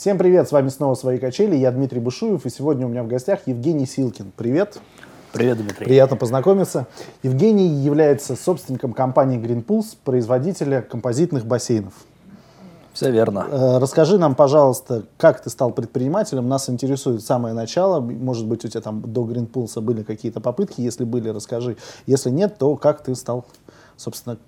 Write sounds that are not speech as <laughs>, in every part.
Всем привет, с вами снова «Свои качели», я Дмитрий Бушуев, и сегодня у меня в гостях Евгений Силкин. Привет. Привет, Дмитрий. Приятно познакомиться. Евгений является собственником компании Green Pulse, производителя композитных бассейнов. Все верно. Э, расскажи нам, пожалуйста, как ты стал предпринимателем. Нас интересует самое начало. Может быть, у тебя там до Green Pulse были какие-то попытки. Если были, расскажи. Если нет, то как ты стал, собственно,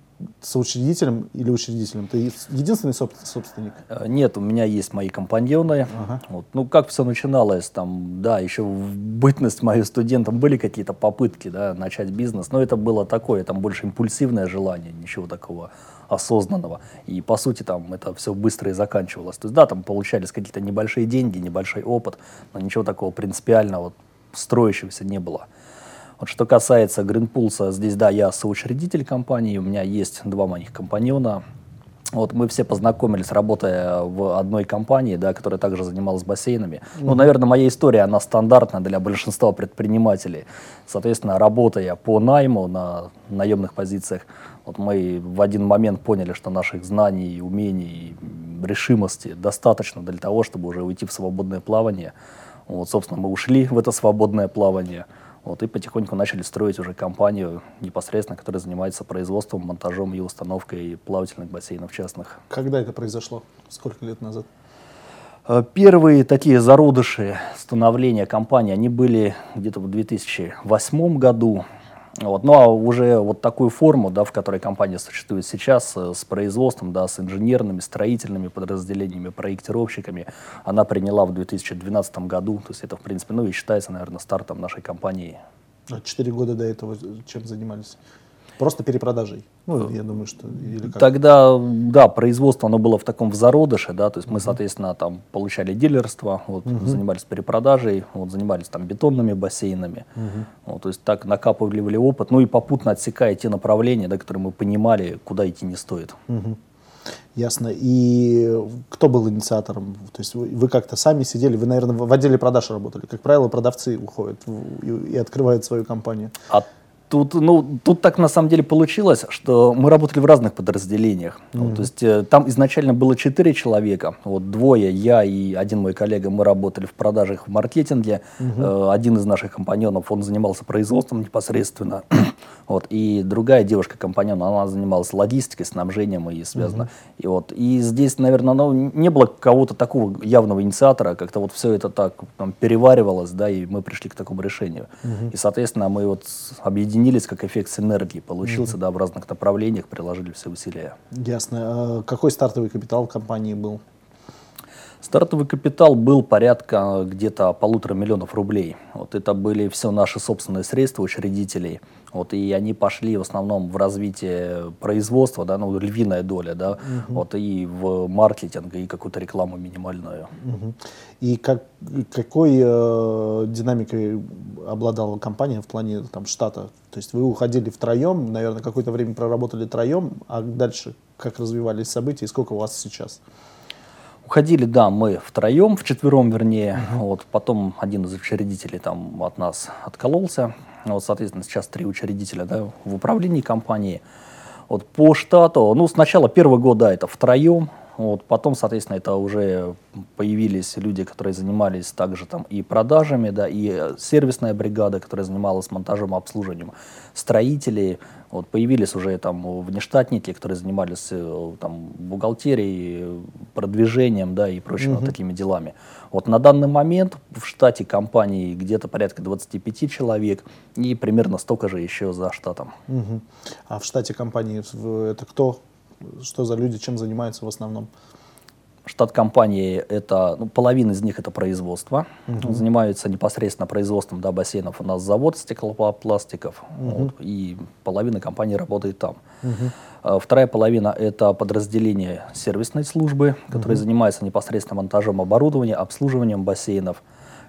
соучредителем или учредителем? Ты единственный собственник? Э, нет, у меня есть мои компаньоны. Ага. Вот. Ну, как все начиналось, там, да, еще в бытность моим студентом были какие-то попытки, да, начать бизнес, но это было такое, там больше импульсивное желание, ничего такого осознанного. И, по сути, там это все быстро и заканчивалось. То есть, да, там получались какие-то небольшие деньги, небольшой опыт, но ничего такого принципиального, строящегося не было. Вот что касается Гринпулса, здесь, да, я соучредитель компании, у меня есть два моих компаньона. Вот мы все познакомились, работая в одной компании, да, которая также занималась бассейнами. Mm-hmm. Ну, наверное, моя история, она стандартна для большинства предпринимателей. Соответственно, работая по найму на наемных позициях, вот мы в один момент поняли, что наших знаний, умений, решимости достаточно для того, чтобы уже уйти в свободное плавание. Вот, собственно, мы ушли в это свободное плавание. Вот, и потихоньку начали строить уже компанию непосредственно, которая занимается производством, монтажом и установкой плавательных бассейнов частных. Когда это произошло? Сколько лет назад? Э, первые такие зародыши становления компании, они были где-то в 2008 году. Вот. Ну а уже вот такую форму, да, в которой компания существует сейчас, э, с производством, да, с инженерными, строительными подразделениями, проектировщиками, она приняла в 2012 году. То есть это, в принципе, ну и считается, наверное, стартом нашей компании. А четыре года до этого чем занимались? Просто перепродажей. Ну, я думаю, что или как? Тогда, да, производство, оно было в таком в зародыше, да, то есть мы, соответственно, там получали дилерство, вот, uh-huh. занимались перепродажей, вот, занимались там бетонными бассейнами, uh-huh. вот, то есть так накапывали опыт, ну и попутно отсекая те направления, да, которые мы понимали, куда идти не стоит. Uh-huh. Ясно. И кто был инициатором? То есть вы, вы как-то сами сидели, вы, наверное, в отделе продаж работали. Как правило, продавцы уходят и, и открывают свою компанию. А Тут, ну, тут так на самом деле получилось, что мы работали в разных подразделениях. Mm-hmm. Вот, то есть э, там изначально было четыре человека. Вот двое, я и один мой коллега, мы работали в продажах, в маркетинге. Mm-hmm. Э, один из наших компаньонов, он занимался производством непосредственно. Вот, и другая девушка-компаньон, она занималась логистикой, снабжением и связано. Mm-hmm. И, вот, и здесь, наверное, ну, не было кого-то такого явного инициатора, как-то вот все это так там, переваривалось, да, и мы пришли к такому решению. Mm-hmm. И, соответственно, мы вот объединились как эффект синергии получился, mm-hmm. да, в разных направлениях, приложили все усилия. Ясно. А какой стартовый капитал компании был? Стартовый капитал был порядка где-то полутора миллионов рублей. Вот это были все наши собственные средства учредителей. Вот, и они пошли в основном в развитие производства, да, ну, львиная доля, да, угу. вот, и в маркетинг, и какую-то рекламу минимальную. Угу. И как, какой э, динамикой обладала компания в плане там, штата? То есть вы уходили втроем, наверное, какое-то время проработали втроем, а дальше как развивались события и сколько у вас сейчас? Уходили, да, мы втроем, вчетвером вернее. Uh-huh. Вот, потом один из учредителей там от нас откололся. Вот, соответственно, сейчас три учредителя да, в управлении компании. Вот, по штату, ну, сначала первый год, да, это втроем. Вот, потом, соответственно, это уже появились люди, которые занимались также там и продажами, да, и сервисная бригада, которая занималась монтажом и обслуживанием, строители, вот, появились уже там внештатники, которые занимались э, там бухгалтерией, продвижением, да, и прочими uh-huh. вот такими делами. Вот на данный момент в штате компании где-то порядка 25 человек и примерно столько же еще за штатом. Uh-huh. А в штате компании это кто? Что за люди, чем занимаются в основном? Штат компании это ну, половина из них это производство, угу. занимаются непосредственно производством да, бассейнов. У нас завод стеклопластиков, угу. вот, и половина компании работает там. Угу. Вторая половина это подразделение сервисной службы, которое угу. занимается непосредственно монтажом оборудования, обслуживанием бассейнов.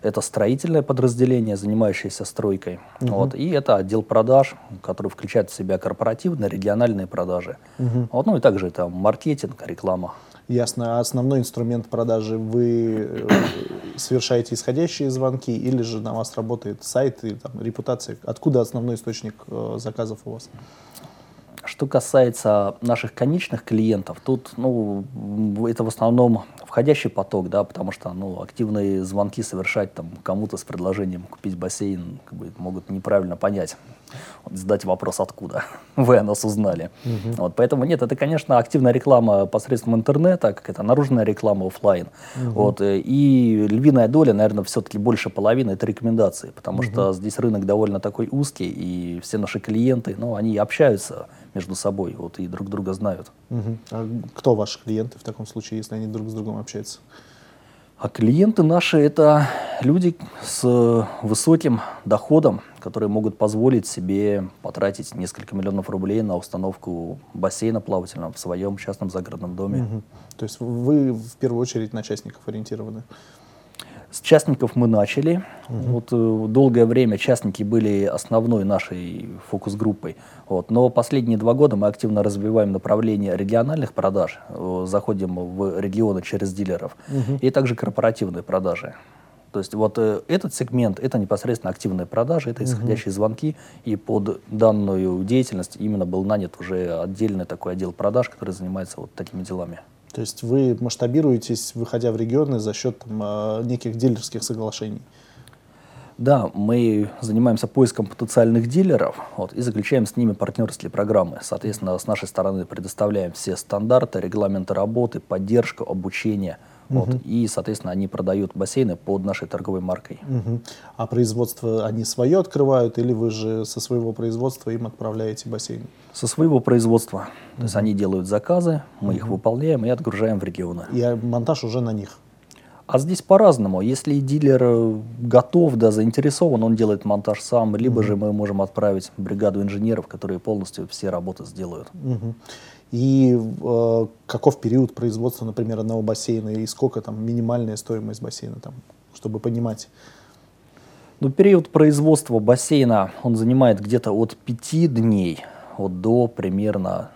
Это строительное подразделение, занимающееся стройкой. Угу. Вот, и это отдел продаж, который включает в себя корпоративные, региональные продажи. Угу. Вот, ну и также это маркетинг, реклама. Ясно. А основной инструмент продажи вы э, совершаете исходящие звонки или же на вас работает сайт и там, репутация? Откуда основной источник э, заказов у вас? Что касается наших конечных клиентов, тут ну, это в основном входящий поток, да, потому что ну, активные звонки совершать там кому-то с предложением купить бассейн как бы, могут неправильно понять. Вот, задать вопрос, откуда <laughs> вы о нас узнали. Угу. Вот, поэтому нет, это, конечно, активная реклама посредством интернета, как это наружная реклама офлайн. Угу. Вот, э, и львиная доля, наверное, все-таки больше половины это рекомендации, потому угу. что здесь рынок довольно такой узкий, и все наши клиенты, ну, они общаются между собой вот, и друг друга знают. Угу. А кто ваши клиенты в таком случае, если они друг с другом общаются? А клиенты наши – это люди с высоким доходом, которые могут позволить себе потратить несколько миллионов рублей на установку бассейна плавательного в своем частном загородном доме. Угу. То есть вы в первую очередь на частников ориентированы? С частников мы начали. Угу. Вот, э, долгое время частники были основной нашей фокус-группой. Вот, но последние два года мы активно развиваем направление региональных продаж. Э, заходим в регионы через дилеров. Угу. И также корпоративные продажи. То есть вот э, этот сегмент, это непосредственно активные продажи, это исходящие угу. звонки, и под данную деятельность именно был нанят уже отдельный такой отдел продаж, который занимается вот такими делами. То есть вы масштабируетесь, выходя в регионы за счет там, а, неких дилерских соглашений? Да, мы занимаемся поиском потенциальных дилеров вот, и заключаем с ними партнерские программы. Соответственно, с нашей стороны предоставляем все стандарты, регламенты работы, поддержку, обучение – вот, угу. И, соответственно, они продают бассейны под нашей торговой маркой. Угу. А производство они свое открывают или вы же со своего производства им отправляете бассейн? Со своего производства. Угу. То есть они делают заказы, мы угу. их выполняем и отгружаем в регионы. И монтаж уже на них? А здесь по-разному. Если дилер э, готов, да, заинтересован, он делает монтаж сам, либо угу. же мы можем отправить бригаду инженеров, которые полностью все работы сделают. Угу. И э, каков период производства, например, одного бассейна, и сколько там минимальная стоимость бассейна, там, чтобы понимать? Ну, период производства бассейна, он занимает где-то от 5 дней вот, до примерно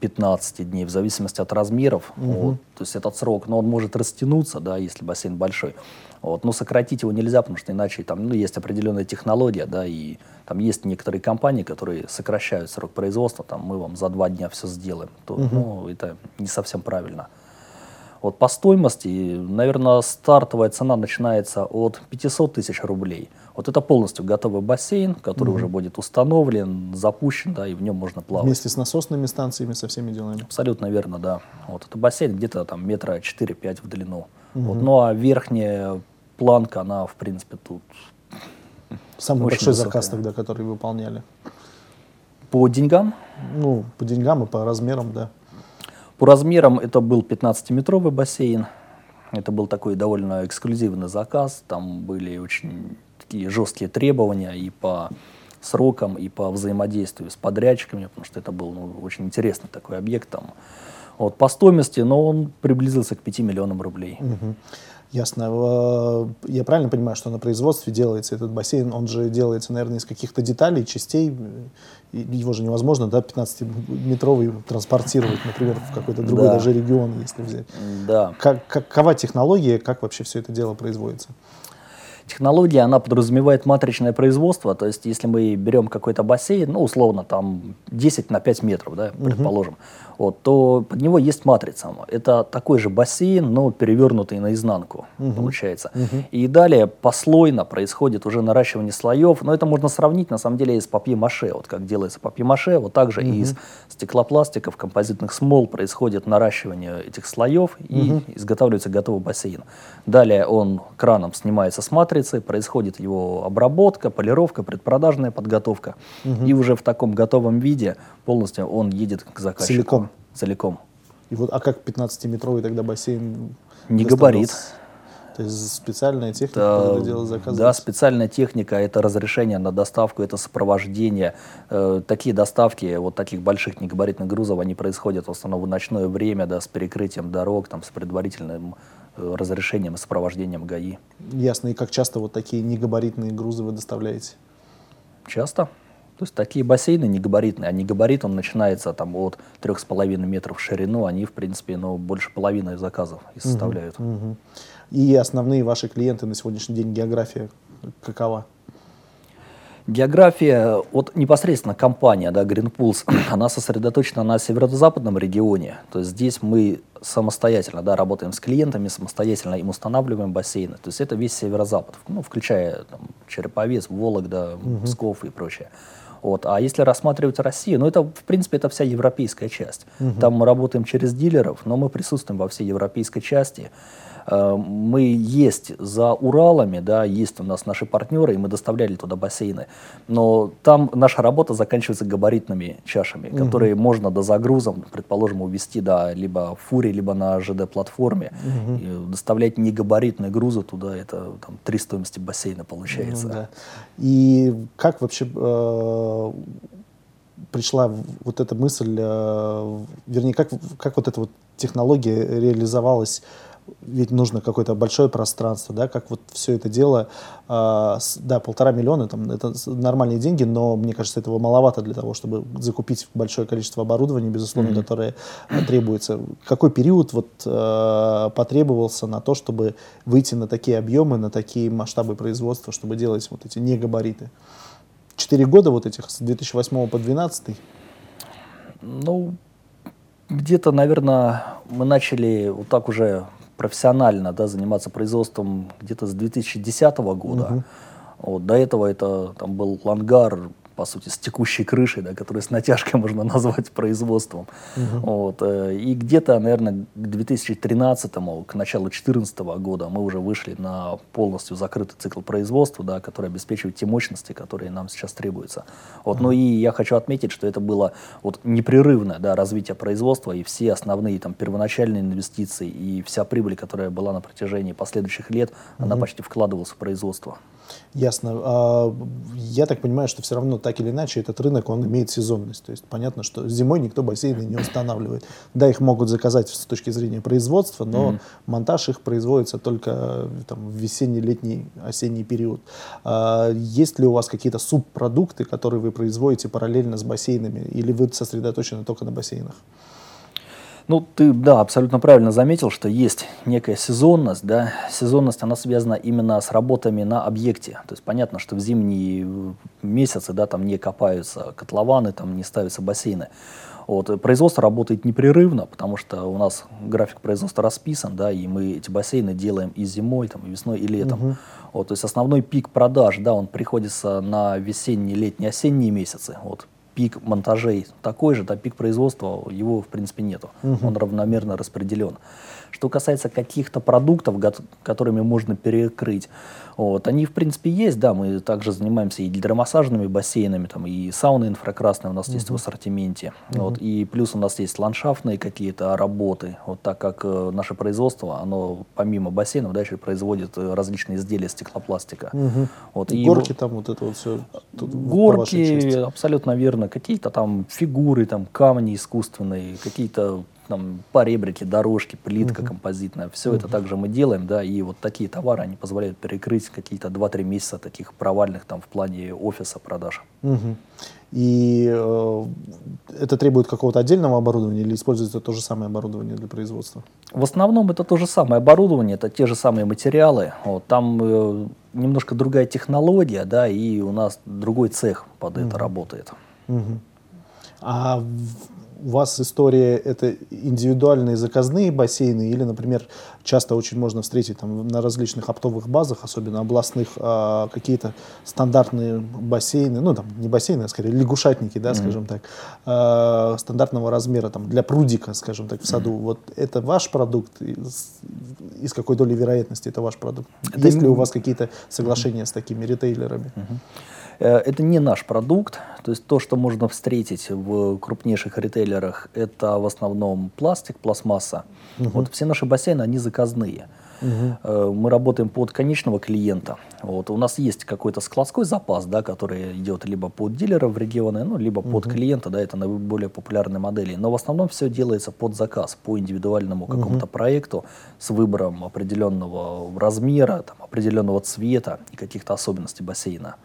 15 дней, в зависимости от размеров. Угу. Вот, то есть этот срок, но он может растянуться, да, если бассейн большой. Вот, но сократить его нельзя, потому что иначе там ну, есть определенная технология, да, и там есть некоторые компании, которые сокращают срок производства, там мы вам за два дня все сделаем. То, угу. Ну, это не совсем правильно. Вот по стоимости, наверное, стартовая цена начинается от 500 тысяч рублей. Вот это полностью готовый бассейн, который угу. уже будет установлен, запущен, да, и в нем можно плавать. Вместе с насосными станциями, со всеми делами? Абсолютно верно, да. Вот это бассейн где-то там метра 4-5 в длину. Угу. Вот, ну а верхняя планка, она, в принципе, тут Самый большой высокая. заказ тогда, который выполняли? По деньгам? Ну, по деньгам и по размерам, да. По размерам это был 15-метровый бассейн. Это был такой довольно эксклюзивный заказ. Там были очень такие жесткие требования и по срокам, и по взаимодействию с подрядчиками, потому что это был ну, очень интересный такой объект. Там. Вот, по стоимости, но он приблизился к 5 миллионам рублей. Угу. Ясно. Я правильно понимаю, что на производстве делается этот бассейн, он же делается, наверное, из каких-то деталей, частей, его же невозможно, да, 15-метровый транспортировать, например, в какой-то другой да. даже регион, если взять. Да. Как, какова технология, как вообще все это дело производится? Технология, она подразумевает матричное производство, то есть если мы берем какой-то бассейн, ну, условно, там 10 на 5 метров, да, предположим, угу вот, то под него есть матрица. Это такой же бассейн, но перевернутый наизнанку, угу. получается. Угу. И далее послойно происходит уже наращивание слоев, но это можно сравнить на самом деле с папье-маше. Вот как делается папье-маше, вот так же угу. из стеклопластиков, композитных смол происходит наращивание этих слоев и угу. изготавливается готовый бассейн. Далее он краном снимается с матрицы, происходит его обработка, полировка, предпродажная подготовка. Угу. И уже в таком готовом виде полностью он едет к заказчику. Целиком? Целиком. И вот, а как 15-метровый тогда бассейн? Не габарит. То есть специальная техника, это, которая делает заказы? Да, специальная техника, это разрешение на доставку, это сопровождение. Э, такие доставки вот таких больших негабаритных грузов, они происходят в основном в ночное время, да, с перекрытием дорог, там, с предварительным э, разрешением и сопровождением ГАИ. Ясно. И как часто вот такие негабаритные грузы вы доставляете? Часто. То есть такие бассейны негабаритные, а негабарит он начинается там от 3,5 метров в ширину, они в принципе ну, больше половины заказов и составляют. Угу, угу. И основные ваши клиенты на сегодняшний день география какова? География, вот непосредственно компания, да, Green Pulse, <clears throat> она сосредоточена на северо-западном регионе. То есть здесь мы самостоятельно, да, работаем с клиентами, самостоятельно им устанавливаем бассейны. То есть это весь северо-запад, ну, включая там, Череповец, Вологда, угу. Псков и прочее. Вот. А если рассматривать Россию, ну это, в принципе, это вся европейская часть. Угу. Там мы работаем через дилеров, но мы присутствуем во всей европейской части. Э, мы есть за Уралами, да, есть у нас наши партнеры, и мы доставляли туда бассейны. Но там наша работа заканчивается габаритными чашами, угу. которые можно до загрузом, предположим, увезти да, либо в фуре, либо на ЖД-платформе. Угу. доставлять негабаритные грузы туда, это там, три стоимости бассейна получается. Ну, да. И как вообще э, пришла вот эта мысль, э, вернее, как, как вот эта вот технология реализовалась ведь нужно какое-то большое пространство, да, как вот все это дело, э, с, да, полтора миллиона, там, это нормальные деньги, но мне кажется, этого маловато для того, чтобы закупить большое количество оборудования, безусловно, mm-hmm. которое требуется. Какой период вот э, потребовался на то, чтобы выйти на такие объемы, на такие масштабы производства, чтобы делать вот эти негабариты? Четыре года вот этих, с 2008 по 2012? Ну, где-то, наверное, мы начали вот так уже профессионально да, заниматься производством где-то с 2010 года. Угу. Вот, до этого это там был лангар по сути, с текущей крышей, да, которую с натяжкой <laughs> можно назвать производством. Угу. Вот, э, и где-то, наверное, к 2013, к началу 2014 года мы уже вышли на полностью закрытый цикл производства, да, который обеспечивает те мощности, которые нам сейчас требуются. Вот, угу. Ну и я хочу отметить, что это было вот, непрерывное да, развитие производства, и все основные там, первоначальные инвестиции, и вся прибыль, которая была на протяжении последующих лет, угу. она почти вкладывалась в производство. Ясно. А, я так понимаю, что все равно так или иначе этот рынок, он имеет сезонность. То есть понятно, что зимой никто бассейны не устанавливает. Да, их могут заказать с точки зрения производства, но mm-hmm. монтаж их производится только там, в весенний, летний, осенний период. А, есть ли у вас какие-то субпродукты, которые вы производите параллельно с бассейнами, или вы сосредоточены только на бассейнах? Ну, ты, да, абсолютно правильно заметил, что есть некая сезонность, да. Сезонность, она связана именно с работами на объекте. То есть понятно, что в зимние месяцы, да, там не копаются котлованы, там не ставятся бассейны. Вот. Производство работает непрерывно, потому что у нас график производства расписан, да, и мы эти бассейны делаем и зимой, там, и весной, и летом. Угу. Вот, то есть основной пик продаж, да, он приходится на весенние, летние, осенние месяцы. Вот пик монтажей такой же, да, пик производства его в принципе нету. Угу. Он равномерно распределен. Что касается каких-то продуктов, которыми можно перекрыть, вот, они в принципе есть, да, мы также занимаемся и гидромассажными бассейнами, там, и сауны инфракрасные у нас uh есть в ассортименте, uh вот, и плюс у нас есть ландшафтные какие-то работы, вот так как э, наше производство, оно помимо бассейнов, да, еще производит э, различные изделия стеклопластика. uh Вот, и горки там вот это вот все. Горки, абсолютно верно, какие-то там фигуры, там камни искусственные, какие-то там поребрики, дорожки, плитка угу. композитная, все угу. это также мы делаем, да, и вот такие товары, они позволяют перекрыть какие-то 2-3 месяца таких провальных там в плане офиса продаж. Угу. И э, это требует какого-то отдельного оборудования или используется то же самое оборудование для производства? В основном это то же самое оборудование, это те же самые материалы. Вот, там э, немножко другая технология, да, и у нас другой цех под угу. это работает. Угу. А у вас история это индивидуальные заказные бассейны или, например, часто очень можно встретить там, на различных оптовых базах, особенно областных, а, какие-то стандартные бассейны, ну там не бассейны, а скорее лягушатники, да, mm-hmm. скажем так, а, стандартного размера там для прудика, скажем так, в саду. Mm-hmm. Вот это ваш продукт? И с какой долей вероятности это ваш продукт? Это Есть ли у вас какие-то соглашения mm-hmm. с такими ритейлерами? Mm-hmm. Э, это не наш продукт, то есть то, что можно встретить в крупнейших ритейлерах, это в основном пластик, пластмасса. Угу. Вот все наши бассейны, они заказные. Угу. Мы работаем под конечного клиента. Вот. У нас есть какой-то складской запас, да, который идет либо под дилеров в регионы, ну, либо под угу. клиента, да, это наиболее популярные модели. Но в основном все делается под заказ, по индивидуальному какому-то угу. проекту с выбором определенного размера, там, определенного цвета и каких-то особенностей бассейна.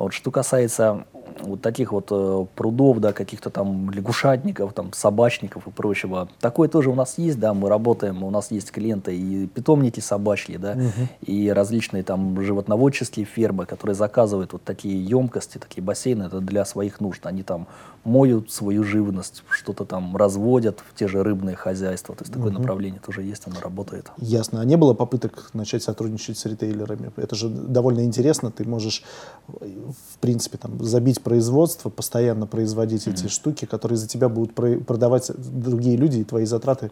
Вот, что касается вот таких вот э, прудов, да, каких-то там лягушатников, там собачников и прочего. Такое тоже у нас есть, да, мы работаем, у нас есть клиенты и питомники собачьи, да, угу. и различные там животноводческие фермы, которые заказывают вот такие емкости, такие бассейны, это для своих нужд. Они там моют свою живность, что-то там разводят в те же рыбные хозяйства. То есть такое угу. направление тоже есть, оно работает. Ясно. А не было попыток начать сотрудничать с ритейлерами? Это же довольно интересно. Ты можешь, в принципе, там, забить производство, постоянно производить угу. эти штуки, которые за тебя будут продавать другие люди, и твои затраты,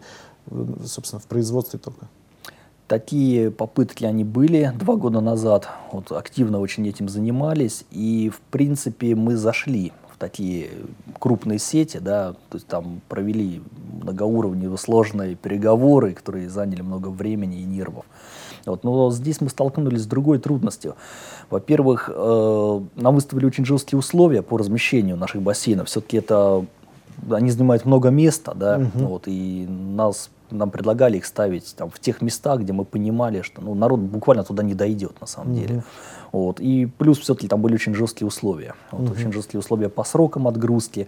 собственно, в производстве только. Такие попытки они были два года назад, вот активно очень этим занимались, и в принципе мы зашли такие крупные сети, да, то есть там провели многоуровневые сложные переговоры, которые заняли много времени и нервов. Вот. Но здесь мы столкнулись с другой трудностью. Во-первых, э, нам выставили очень жесткие условия по размещению наших бассейнов. Все-таки это они занимают много места, да, угу. вот, и нас нам предлагали их ставить там, в тех местах, где мы понимали, что ну, народ буквально туда не дойдет на самом угу. деле. Вот. И плюс все-таки там были очень жесткие условия. Вот, угу. Очень жесткие условия по срокам отгрузки,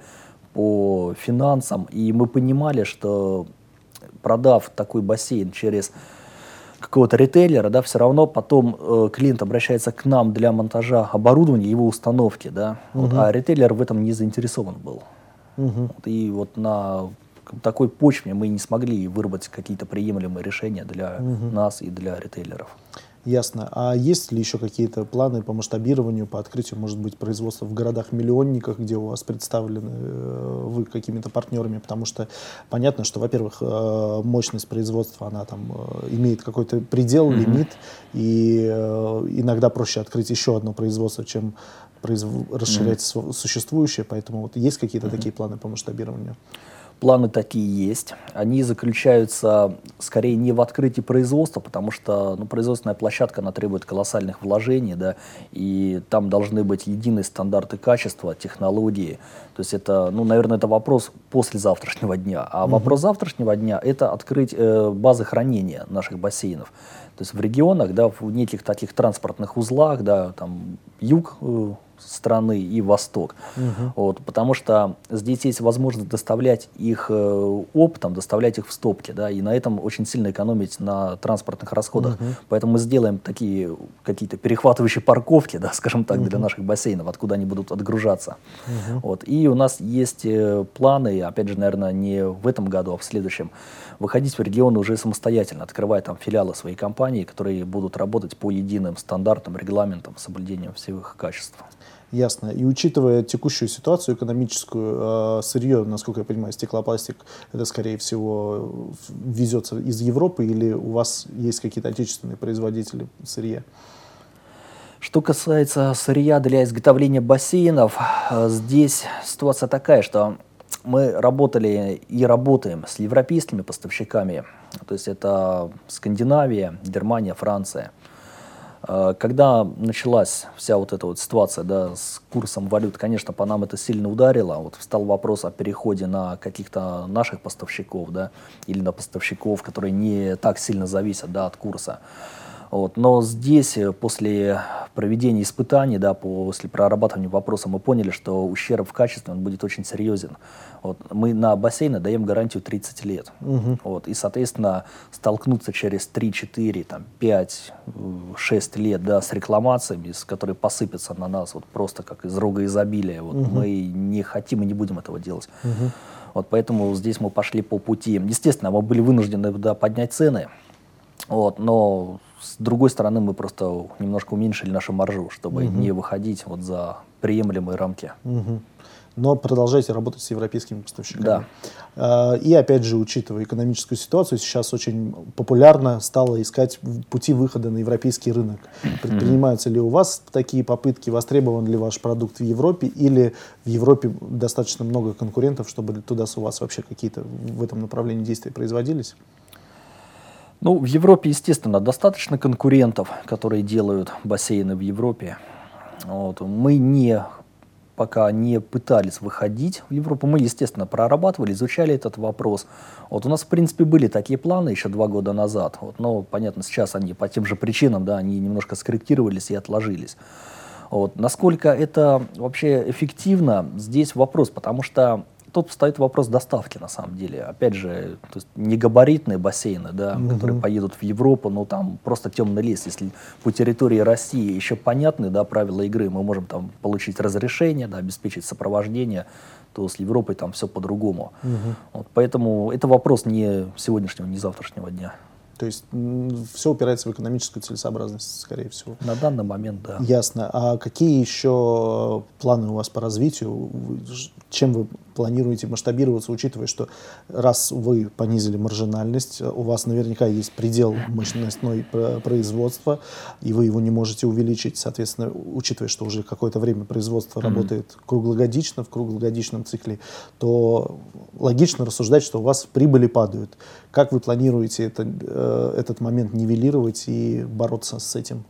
по финансам. И мы понимали, что продав такой бассейн через какого-то ритейлера, да, все равно потом э, клиент обращается к нам для монтажа оборудования, его установки, да, угу. вот, а ритейлер в этом не заинтересован был. Угу. Вот, и вот на такой почве мы не смогли выработать какие-то приемлемые решения для угу. нас и для ритейлеров. Ясно. А есть ли еще какие-то планы по масштабированию, по открытию, может быть, производства в городах-миллионниках, где у вас представлены э, вы какими-то партнерами? Потому что понятно, что, во-первых, э, мощность производства, она там э, имеет какой-то предел, mm-hmm. лимит, и иногда проще открыть еще одно производство, чем произв... расширять mm-hmm. существующее. Поэтому вот есть какие-то mm-hmm. такие планы по масштабированию? Планы такие есть. Они заключаются скорее не в открытии производства, потому что ну, производственная площадка она требует колоссальных вложений, да, и там должны быть единые стандарты качества, технологии. То есть это, ну, наверное, это вопрос после завтрашнего дня. А угу. вопрос завтрашнего дня – это открыть э, базы хранения наших бассейнов. То есть в регионах, да, в неких таких транспортных узлах, да, там юг э, страны и Восток. Угу. Вот, потому что здесь есть возможность доставлять их э, оптом, доставлять их в стопке, да, и на этом очень сильно экономить на транспортных расходах. Угу. Поэтому мы сделаем такие какие-то перехватывающие парковки, да, скажем так, угу. для наших бассейнов, откуда они будут отгружаться. Угу. Вот, и у нас есть э, планы, опять же, наверное, не в этом году, а в следующем, выходить в регионы уже самостоятельно, открывая там филиалы своей компании, которые будут работать по единым стандартам, регламентам, соблюдением всех их качеств. Ясно. И учитывая текущую ситуацию экономическую, э, сырье, насколько я понимаю, стеклопластик, это, скорее всего, везется из Европы или у вас есть какие-то отечественные производители сырья? Что касается сырья для изготовления бассейнов, э, здесь ситуация такая, что мы работали и работаем с европейскими поставщиками, то есть это Скандинавия, Германия, Франция – когда началась вся вот эта вот ситуация да, с курсом валют, конечно, по нам это сильно ударило. Вот встал вопрос о переходе на каких-то наших поставщиков да, или на поставщиков, которые не так сильно зависят да, от курса. Вот. Но здесь, э, после проведения испытаний, да, после прорабатывания вопроса, мы поняли, что ущерб в качестве он будет очень серьезен. Вот. Мы на бассейны даем гарантию 30 лет. Угу. Вот. И, соответственно, столкнуться через 3, 4, там, 5, 6 лет да, с рекламациями, с которые посыпятся на нас вот просто как из рога изобилия, вот, угу. мы не хотим и не будем этого делать. Угу. Вот поэтому здесь мы пошли по пути. Естественно, мы были вынуждены да, поднять цены, вот, но с другой стороны мы просто немножко уменьшили нашу маржу, чтобы угу. не выходить вот за приемлемые рамки. Угу. Но продолжаете работать с европейскими поставщиками. Да. А, и опять же, учитывая экономическую ситуацию, сейчас очень популярно стало искать пути выхода на европейский рынок. Предпринимаются ли у вас такие попытки, востребован ли ваш продукт в Европе, или в Европе достаточно много конкурентов, чтобы туда с у вас вообще какие-то в этом направлении действия производились? Ну, в Европе, естественно, достаточно конкурентов, которые делают бассейны в Европе. Вот. Мы не пока не пытались выходить в Европу. Мы, естественно, прорабатывали, изучали этот вопрос. Вот у нас, в принципе, были такие планы еще два года назад. Вот, но, понятно, сейчас они по тем же причинам, да, они немножко скорректировались и отложились. Вот. Насколько это вообще эффективно, здесь вопрос, потому что Тут встает вопрос доставки, на самом деле. Опять же, то есть не габаритные бассейны, да, угу. которые поедут в Европу, но там просто темный лес. Если по территории России еще понятны да, правила игры, мы можем там получить разрешение, да, обеспечить сопровождение, то с Европой там все по-другому. Угу. Вот, поэтому это вопрос не сегодняшнего, не завтрашнего дня. То есть все упирается в экономическую целесообразность, скорее всего. На данный момент, да. Ясно. А какие еще планы у вас по развитию? Чем вы планируете масштабироваться, учитывая, что раз вы понизили маржинальность, у вас наверняка есть предел мощностной производства, и вы его не можете увеличить, соответственно, учитывая, что уже какое-то время производство mm-hmm. работает круглогодично, в круглогодичном цикле, то логично рассуждать, что у вас прибыли падают. Как вы планируете это, э, этот момент нивелировать и бороться с этим?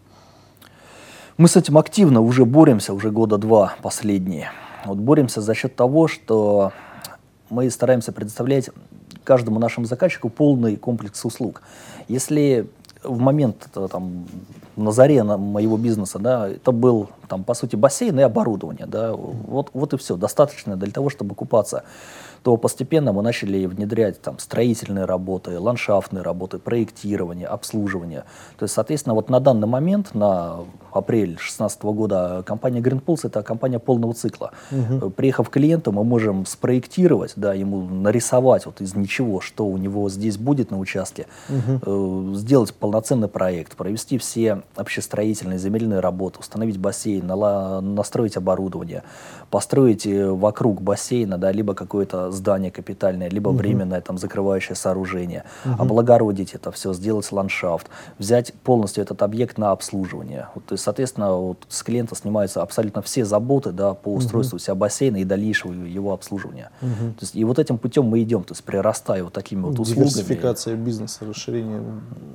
Мы с этим активно уже боремся, уже года два последние. Вот боремся за счет того, что мы стараемся предоставлять каждому нашему заказчику полный комплекс услуг. Если в момент э, там, на заре моего бизнеса, да, это был там, по сути, бассейн и оборудование, да, вот, вот и все, достаточно для того, чтобы купаться то постепенно мы начали внедрять там строительные работы, ландшафтные работы, проектирование, обслуживание. То есть, соответственно, вот на данный момент, на апрель 2016 года, компания Green Pulse это компания полного цикла. Угу. Приехав к клиенту, мы можем спроектировать, да, ему нарисовать вот из ничего, что у него здесь будет на участке, угу. сделать полноценный проект, провести все общестроительные земельные работы, установить бассейн, настроить оборудование, построить э, вокруг бассейна, да, либо какое-то здание капитальное, либо угу. временное там закрывающее сооружение, угу. облагородить это все, сделать ландшафт, взять полностью этот объект на обслуживание. Вот, то есть, соответственно, вот с клиента снимаются абсолютно все заботы да, по устройству угу. себя бассейна и дальнейшего его обслуживания. Угу. То есть, и вот этим путем мы идем, то есть прирастая вот такими вот услугами. Диверсификация бизнеса, расширение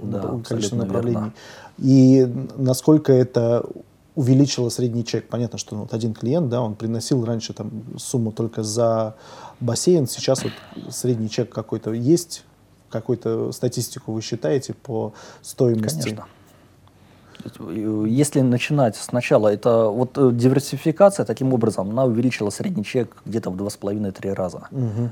да, количества направлений. Верно. И насколько это увеличила средний чек. Понятно, что ну, вот один клиент, да, он приносил раньше там сумму только за бассейн, сейчас вот средний чек какой-то есть, какую-то статистику вы считаете по стоимости? Конечно. Если начинать сначала, это вот э, диверсификация таким образом, она увеличила средний чек где-то в 2,5-3 раза. Угу.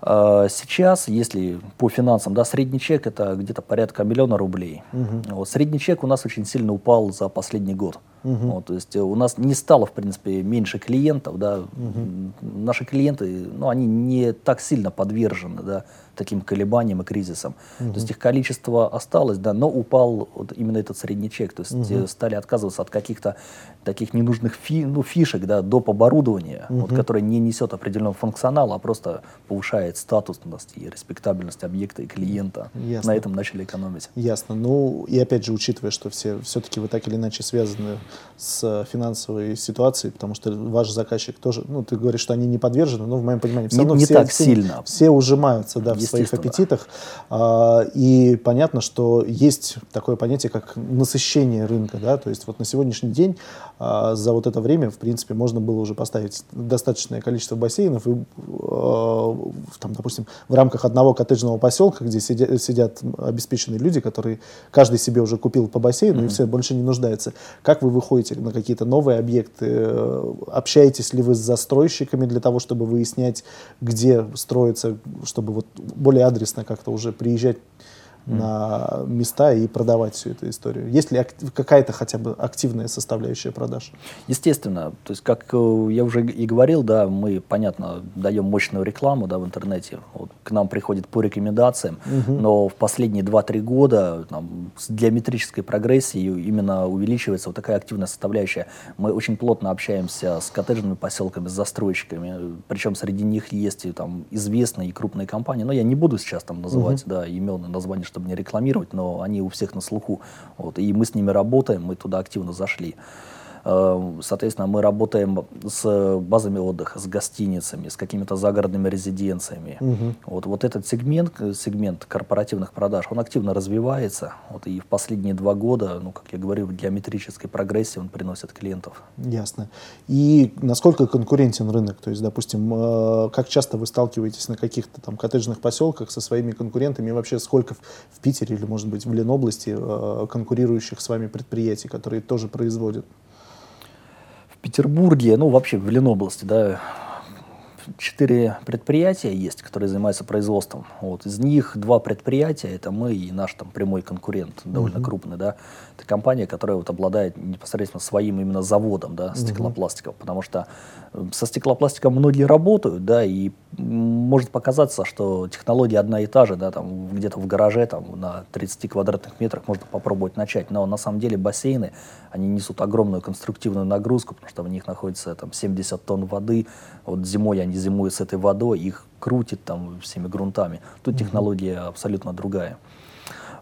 Сейчас, если по финансам, да, средний чек это где-то порядка миллиона рублей. Угу. Вот, средний чек у нас очень сильно упал за последний год. Угу. Вот, то есть э, у нас не стало, в принципе, меньше клиентов. Да. Угу. Наши клиенты, ну, они не так сильно подвержены да, таким колебаниям и кризисам. Угу. То есть их количество осталось, да, но упал вот именно этот средний чек. То есть угу. стали отказываться от каких-то таких ненужных фи, ну, фишек, да, доп. оборудования, угу. вот, которое не несет определенного функционала, а просто повышает статусность и респектабельность объекта и клиента. Ясно. На этом начали экономить. Ясно. Ну, и опять же, учитывая, что все все-таки вы так или иначе связаны с финансовой ситуацией, потому что ваш заказчик тоже, ну, ты говоришь, что они не подвержены, но в моем понимании все не, равно не все, так все, сильно. все ужимаются, да, в своих аппетитах. А, и понятно, что есть такое понятие, как насыщение рынка, да, то есть вот на сегодняшний день а, за вот это время, в принципе, можно было уже поставить достаточное количество бассейнов и, а, там, допустим, в рамках одного коттеджного поселка, где сидят, сидят обеспеченные люди, которые каждый себе уже купил по бассейну mm-hmm. и все, больше не нуждается. Как вы выходите на какие-то новые объекты? Общаетесь ли вы с застройщиками для того, чтобы выяснять, где строится, чтобы вот более адресно как-то уже приезжать на места и продавать всю эту историю? Есть ли какая-то хотя бы активная составляющая продаж? Естественно. То есть, как э, я уже и говорил, да, мы, понятно, даем мощную рекламу да, в интернете. Вот, к нам приходит по рекомендациям, угу. но в последние 2-3 года там, с геометрической прогрессией именно увеличивается вот такая активная составляющая. Мы очень плотно общаемся с коттеджными поселками, с застройщиками, причем среди них есть и там известные и крупные компании, но я не буду сейчас там называть угу. да, имен и названия, чтобы чтобы не рекламировать, но они у всех на слуху. Вот, и мы с ними работаем, мы туда активно зашли. Э, соответственно, мы работаем с базами отдыха, с гостиницами, с какими-то загородными резиденциями. Угу. Вот, вот этот сегмент, сегмент корпоративных продаж, он активно развивается. Вот, и в последние два года, ну, как я говорю, в геометрической прогрессии он приносит клиентов. Ясно. И насколько конкурентен рынок? То есть, допустим, э, как часто вы сталкиваетесь на каких-то там коттеджных поселках со своими конкурентами? И вообще сколько в Питере или, может быть, в Ленобласти э, конкурирующих с вами предприятий, которые тоже производят? Петербурге, ну вообще в Ленобласти, да, четыре предприятия есть, которые занимаются производством. Вот. Из них два предприятия, это мы и наш там прямой конкурент, довольно uh-huh. крупный, да. Это компания, которая вот обладает непосредственно своим именно заводом, да, стеклопластиков, uh-huh. потому что э, со стеклопластиком многие работают, да, и может показаться, что технология одна и та же, да, там где-то в гараже, там на 30 квадратных метрах можно попробовать начать, но на самом деле бассейны, они несут огромную конструктивную нагрузку, потому что в них находится там 70 тонн воды, вот зимой они зимуют с этой водой, их крутит там всеми грунтами. Тут mm-hmm. технология абсолютно другая.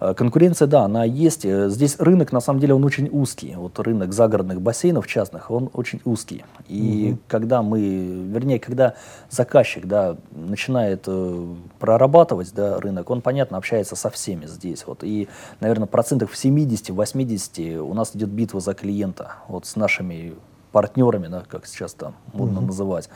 Э, конкуренция, да, она есть. Э, здесь рынок, на самом деле, он очень узкий. Вот рынок загородных бассейнов частных, он очень узкий. И угу. когда мы, вернее, когда заказчик, да, начинает э, прорабатывать, да, рынок, он, понятно, общается со всеми здесь. Вот. И, наверное, процентов в 70-80 у нас идет битва за клиента. Вот с нашими партнерами, да, как сейчас там модно угу. называть.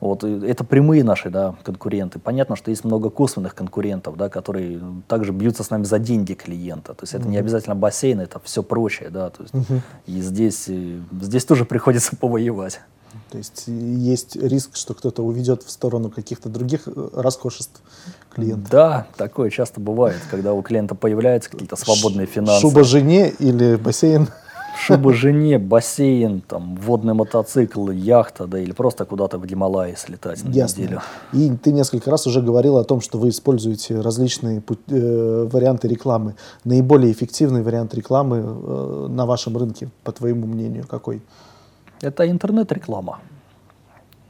Вот, это прямые наши да, конкуренты. Понятно, что есть много косвенных конкурентов, да, которые также бьются с нами за деньги клиента. То есть это не обязательно бассейн, это все прочее. Да, то есть, угу. И здесь, здесь тоже приходится <laughs> повоевать. То есть есть риск, что кто-то уведет в сторону каких-то других э, роскошеств клиента. Да, такое часто бывает, когда у клиента появляются какие-то свободные финансы. Шуба жене или бассейн? Шуба жене, бассейн, там, водный мотоцикл, яхта, да, или просто куда-то в Гималайи слетать на Ясно. неделю. И ты несколько раз уже говорил о том, что вы используете различные э, варианты рекламы. Наиболее эффективный вариант рекламы э, на вашем рынке, по твоему мнению, какой? Это интернет-реклама.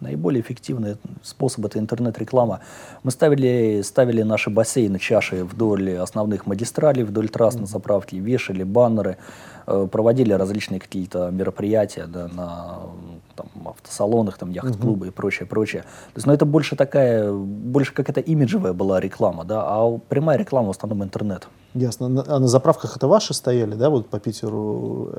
Наиболее эффективный способ это интернет-реклама. Мы ставили, ставили наши бассейны, чаши вдоль основных магистралей, вдоль трасс на заправке, вешали баннеры, Э, проводили различные какие-то мероприятия да, на там, автосалонах, там, яхт-клубы и прочее, прочее. То есть, ну, это больше такая, больше как это имиджевая была реклама, да, а прямая реклама в основном интернет. Ясно. А на заправках это ваши стояли, да, вот по Питеру?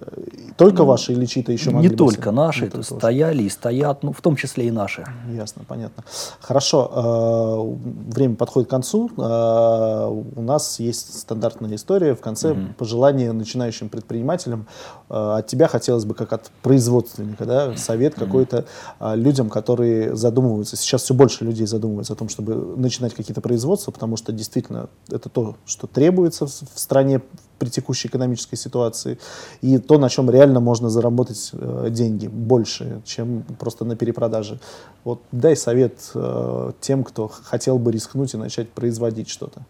Только ну, ваши или чьи-то еще могли Не только наши, не только стояли и стоят, ну, в том числе и наши. Ясно, понятно. Хорошо, э, время подходит к концу. Э, у нас есть стандартная история. В конце угу. пожелание начинающим предпринимателям. Э, от тебя хотелось бы, как от производственника, да, совет угу. какой-то людям, которые задумываются. Сейчас все больше людей задумываются о том, чтобы начинать какие-то производства, потому что действительно это то, что требуется в стране при текущей экономической ситуации, и то, на чем реально можно заработать э, деньги больше, чем просто на перепродаже. Вот дай совет э, тем, кто хотел бы рискнуть и начать производить что-то.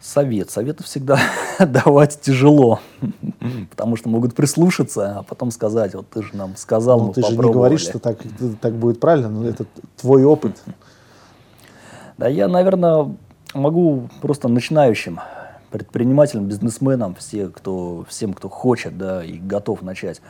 Совет. Советы всегда <laughs> давать тяжело, <laughs> потому что могут прислушаться, а потом сказать, вот ты же нам сказал, ну, мы ты же не говоришь, что так, так будет правильно, но это твой опыт. Да, я, наверное, могу просто начинающим предпринимателям, бизнесменам, все, кто, всем, кто хочет да, и готов начать,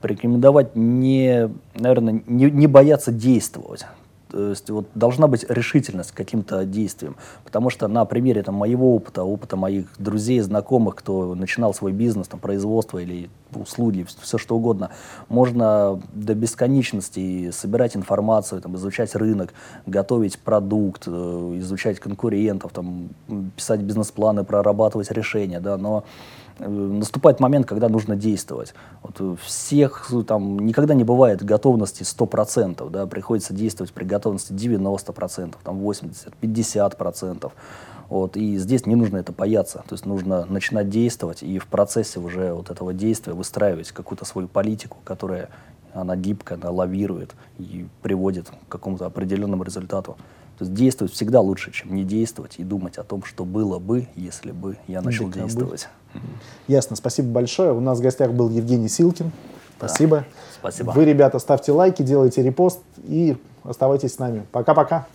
порекомендовать не, наверное, не, не бояться действовать. То есть вот должна быть решительность к каким-то действиям. Потому что на примере там, моего опыта, опыта моих друзей, знакомых, кто начинал свой бизнес, там, производство или услуги, все что угодно, можно до бесконечности собирать информацию, там, изучать рынок, готовить продукт, э, изучать конкурентов, там, писать бизнес-планы, прорабатывать решения. Да, но Э, наступает момент, когда нужно действовать. Вот у всех там никогда не бывает готовности 100%, да, приходится действовать при готовности 90%, там 80, 50%. Вот, и здесь не нужно это бояться, то есть нужно начинать действовать и в процессе уже вот этого действия выстраивать какую-то свою политику, которая она гибкая, она лавирует и приводит к какому-то определенному результату. То есть действовать всегда лучше, чем не действовать и думать о том, что было бы, если бы я начал Дика действовать. Бы. Ясно, спасибо большое. У нас в гостях был Евгений Силкин. Спасибо. Да, спасибо. Вы, ребята, ставьте лайки, делайте репост и оставайтесь с нами. Пока-пока.